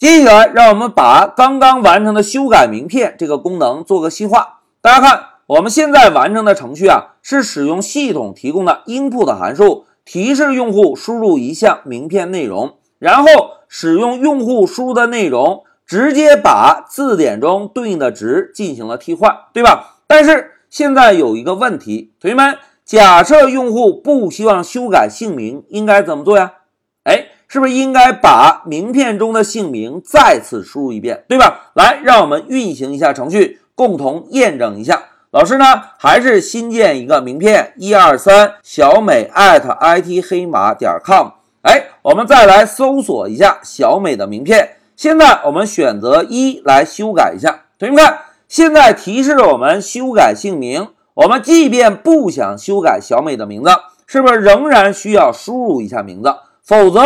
接下来，让我们把刚刚完成的修改名片这个功能做个细化。大家看，我们现在完成的程序啊，是使用系统提供的 input 函数提示用户输入一项名片内容，然后使用用户输入的内容直接把字典中对应的值进行了替换，对吧？但是现在有一个问题，同学们，假设用户不希望修改姓名，应该怎么做呀？是不是应该把名片中的姓名再次输入一遍，对吧？来，让我们运行一下程序，共同验证一下。老师呢，还是新建一个名片，一二三，小美 at it 黑马点 com。哎，我们再来搜索一下小美的名片。现在我们选择一来修改一下。同学们看，现在提示我们修改姓名。我们即便不想修改小美的名字，是不是仍然需要输入一下名字？否则，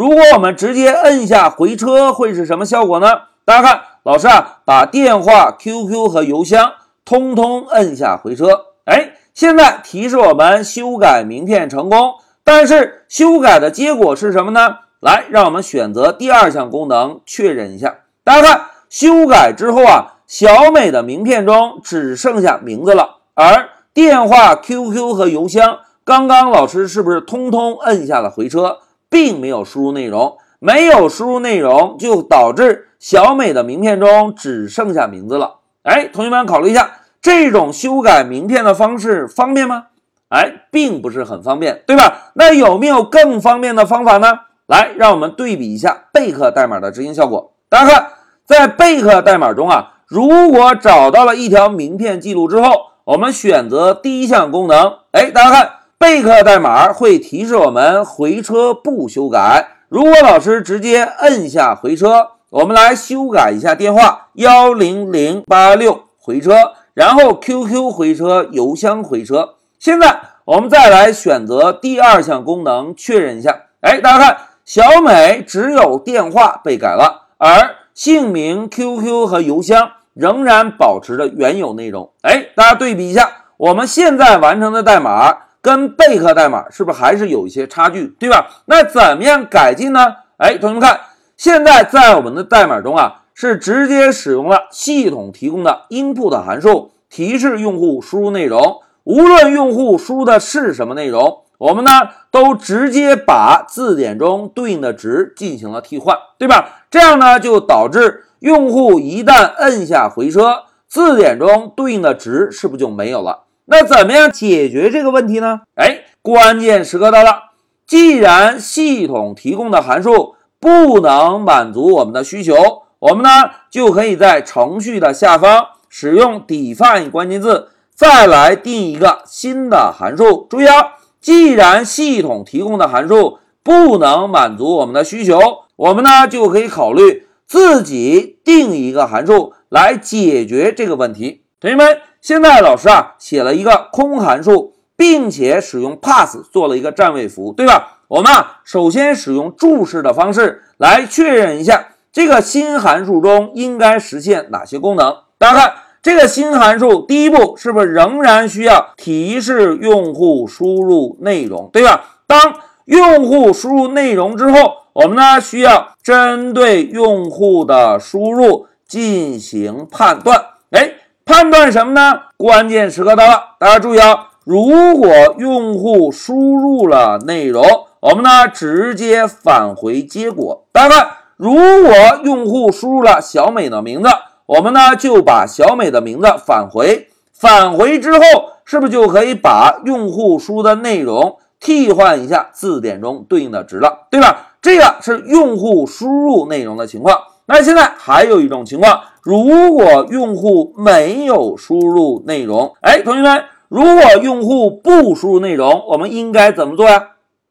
如果我们直接摁下回车，会是什么效果呢？大家看，老师啊，把电话、QQ 和邮箱通通摁下回车。哎，现在提示我们修改名片成功，但是修改的结果是什么呢？来，让我们选择第二项功能确认一下。大家看，修改之后啊，小美的名片中只剩下名字了，而电话、QQ 和邮箱，刚刚老师是不是通通摁下了回车？并没有输入内容，没有输入内容就导致小美的名片中只剩下名字了。哎，同学们考虑一下，这种修改名片的方式方便吗？哎，并不是很方便，对吧？那有没有更方便的方法呢？来，让我们对比一下贝克代码的执行效果。大家看，在贝克代码中啊，如果找到了一条名片记录之后，我们选择第一项功能。哎，大家看。备课代码会提示我们回车不修改。如果老师直接摁下回车，我们来修改一下电话幺零零八六回车，然后 QQ 回车，邮箱回车。现在我们再来选择第二项功能确认一下。哎，大家看，小美只有电话被改了，而姓名、QQ 和邮箱仍然保持着原有内容。哎，大家对比一下，我们现在完成的代码。跟贝壳代码是不是还是有一些差距，对吧？那怎么样改进呢？哎，同学们看，现在在我们的代码中啊，是直接使用了系统提供的 input 函数提示用户输入内容。无论用户输的是什么内容，我们呢都直接把字典中对应的值进行了替换，对吧？这样呢就导致用户一旦摁下回车，字典中对应的值是不是就没有了？那怎么样解决这个问题呢？哎，关键时刻到了。既然系统提供的函数不能满足我们的需求，我们呢就可以在程序的下方使用 define 关键字，再来定一个新的函数。注意啊，既然系统提供的函数不能满足我们的需求，我们呢就可以考虑自己定一个函数来解决这个问题。同学们。现在老师啊写了一个空函数，并且使用 pass 做了一个占位符，对吧？我们啊首先使用注释的方式来确认一下这个新函数中应该实现哪些功能。大家看这个新函数，第一步是不是仍然需要提示用户输入内容，对吧？当用户输入内容之后，我们呢需要针对用户的输入进行判断。判断什么呢？关键时刻到了，大家注意啊！如果用户输入了内容，我们呢直接返回结果。大家看，如果用户输入了小美的名字，我们呢就把小美的名字返回。返回之后，是不是就可以把用户输的内容替换一下字典中对应的值了？对吧？这个是用户输入内容的情况。那现在还有一种情况。如果用户没有输入内容，哎，同学们，如果用户不输入内容，我们应该怎么做呀？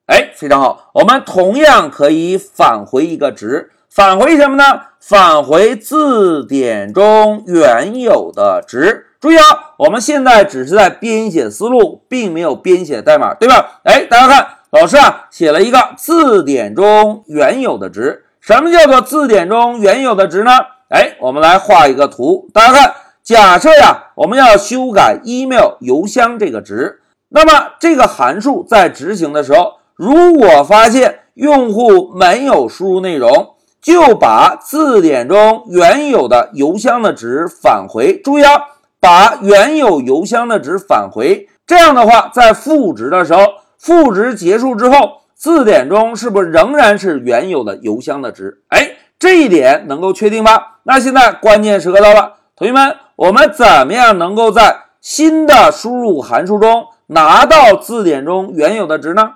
哎，非常好，我们同样可以返回一个值，返回什么呢？返回字典中原有的值。注意啊，我们现在只是在编写思路，并没有编写代码，对吧？哎，大家看，老师啊写了一个字典中原有的值。什么叫做字典中原有的值呢？哎，我们来画一个图，大家看，假设呀，我们要修改 email 邮箱这个值，那么这个函数在执行的时候，如果发现用户没有输入内容，就把字典中原有的邮箱的值返回。注意啊，把原有邮箱的值返回。这样的话，在赋值的时候，赋值结束之后，字典中是不是仍然是原有的邮箱的值？哎，这一点能够确定吧？那现在关键时刻到了，同学们，我们怎么样能够在新的输入函数中拿到字典中原有的值呢？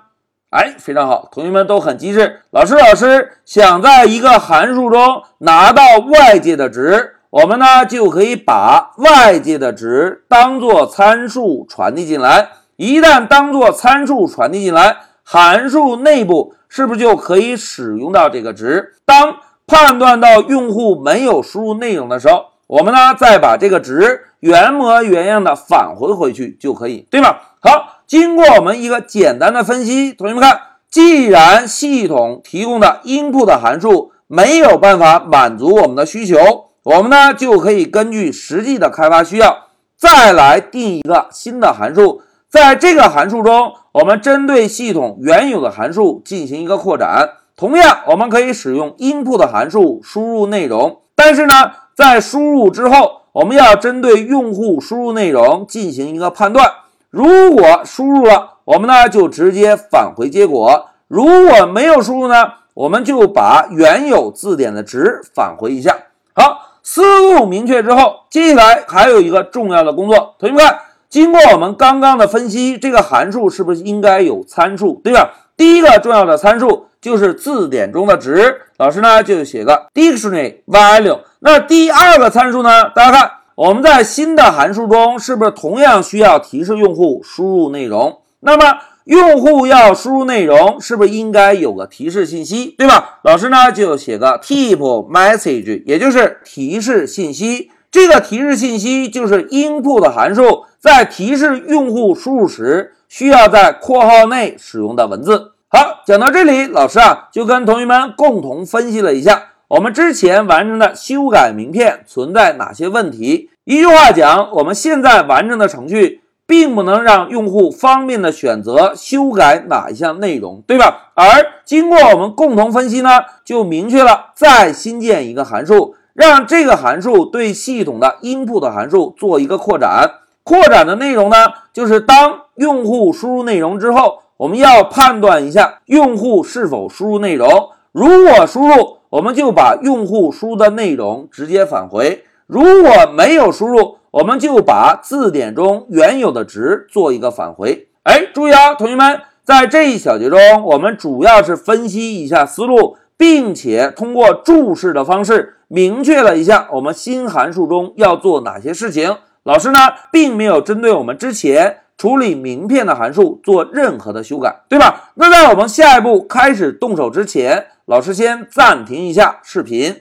哎，非常好，同学们都很机智。老师，老师想在一个函数中拿到外界的值。我们呢就可以把外界的值当做参数传递进来，一旦当做参数传递进来，函数内部是不是就可以使用到这个值？当判断到用户没有输入内容的时候，我们呢再把这个值原模原样的返回回去就可以，对吗？好，经过我们一个简单的分析，同学们看，既然系统提供的 input 函数没有办法满足我们的需求。我们呢就可以根据实际的开发需要，再来定一个新的函数。在这个函数中，我们针对系统原有的函数进行一个扩展。同样，我们可以使用 input 函数输入内容。但是呢，在输入之后，我们要针对用户输入内容进行一个判断。如果输入了，我们呢就直接返回结果；如果没有输入呢，我们就把原有字典的值返回一下。好。思路明确之后，接下来还有一个重要的工作。同学们看，经过我们刚刚的分析，这个函数是不是应该有参数，对吧？第一个重要的参数就是字典中的值，老师呢就写个 dictionary value。那第二个参数呢？大家看，我们在新的函数中是不是同样需要提示用户输入内容？那么用户要输入内容，是不是应该有个提示信息，对吧？老师呢就写个 tip message，也就是提示信息。这个提示信息就是 input 函数在提示用户输入时需要在括号内使用的文字。好，讲到这里，老师啊就跟同学们共同分析了一下我们之前完成的修改名片存在哪些问题。一句话讲，我们现在完成的程序。并不能让用户方便的选择修改哪一项内容，对吧？而经过我们共同分析呢，就明确了再新建一个函数，让这个函数对系统的 input 函数做一个扩展。扩展的内容呢，就是当用户输入内容之后，我们要判断一下用户是否输入内容。如果输入，我们就把用户输入的内容直接返回；如果没有输入，我们就把字典中原有的值做一个返回。哎，注意啊，同学们，在这一小节中，我们主要是分析一下思路，并且通过注释的方式明确了一下我们新函数中要做哪些事情。老师呢，并没有针对我们之前处理名片的函数做任何的修改，对吧？那在我们下一步开始动手之前，老师先暂停一下视频。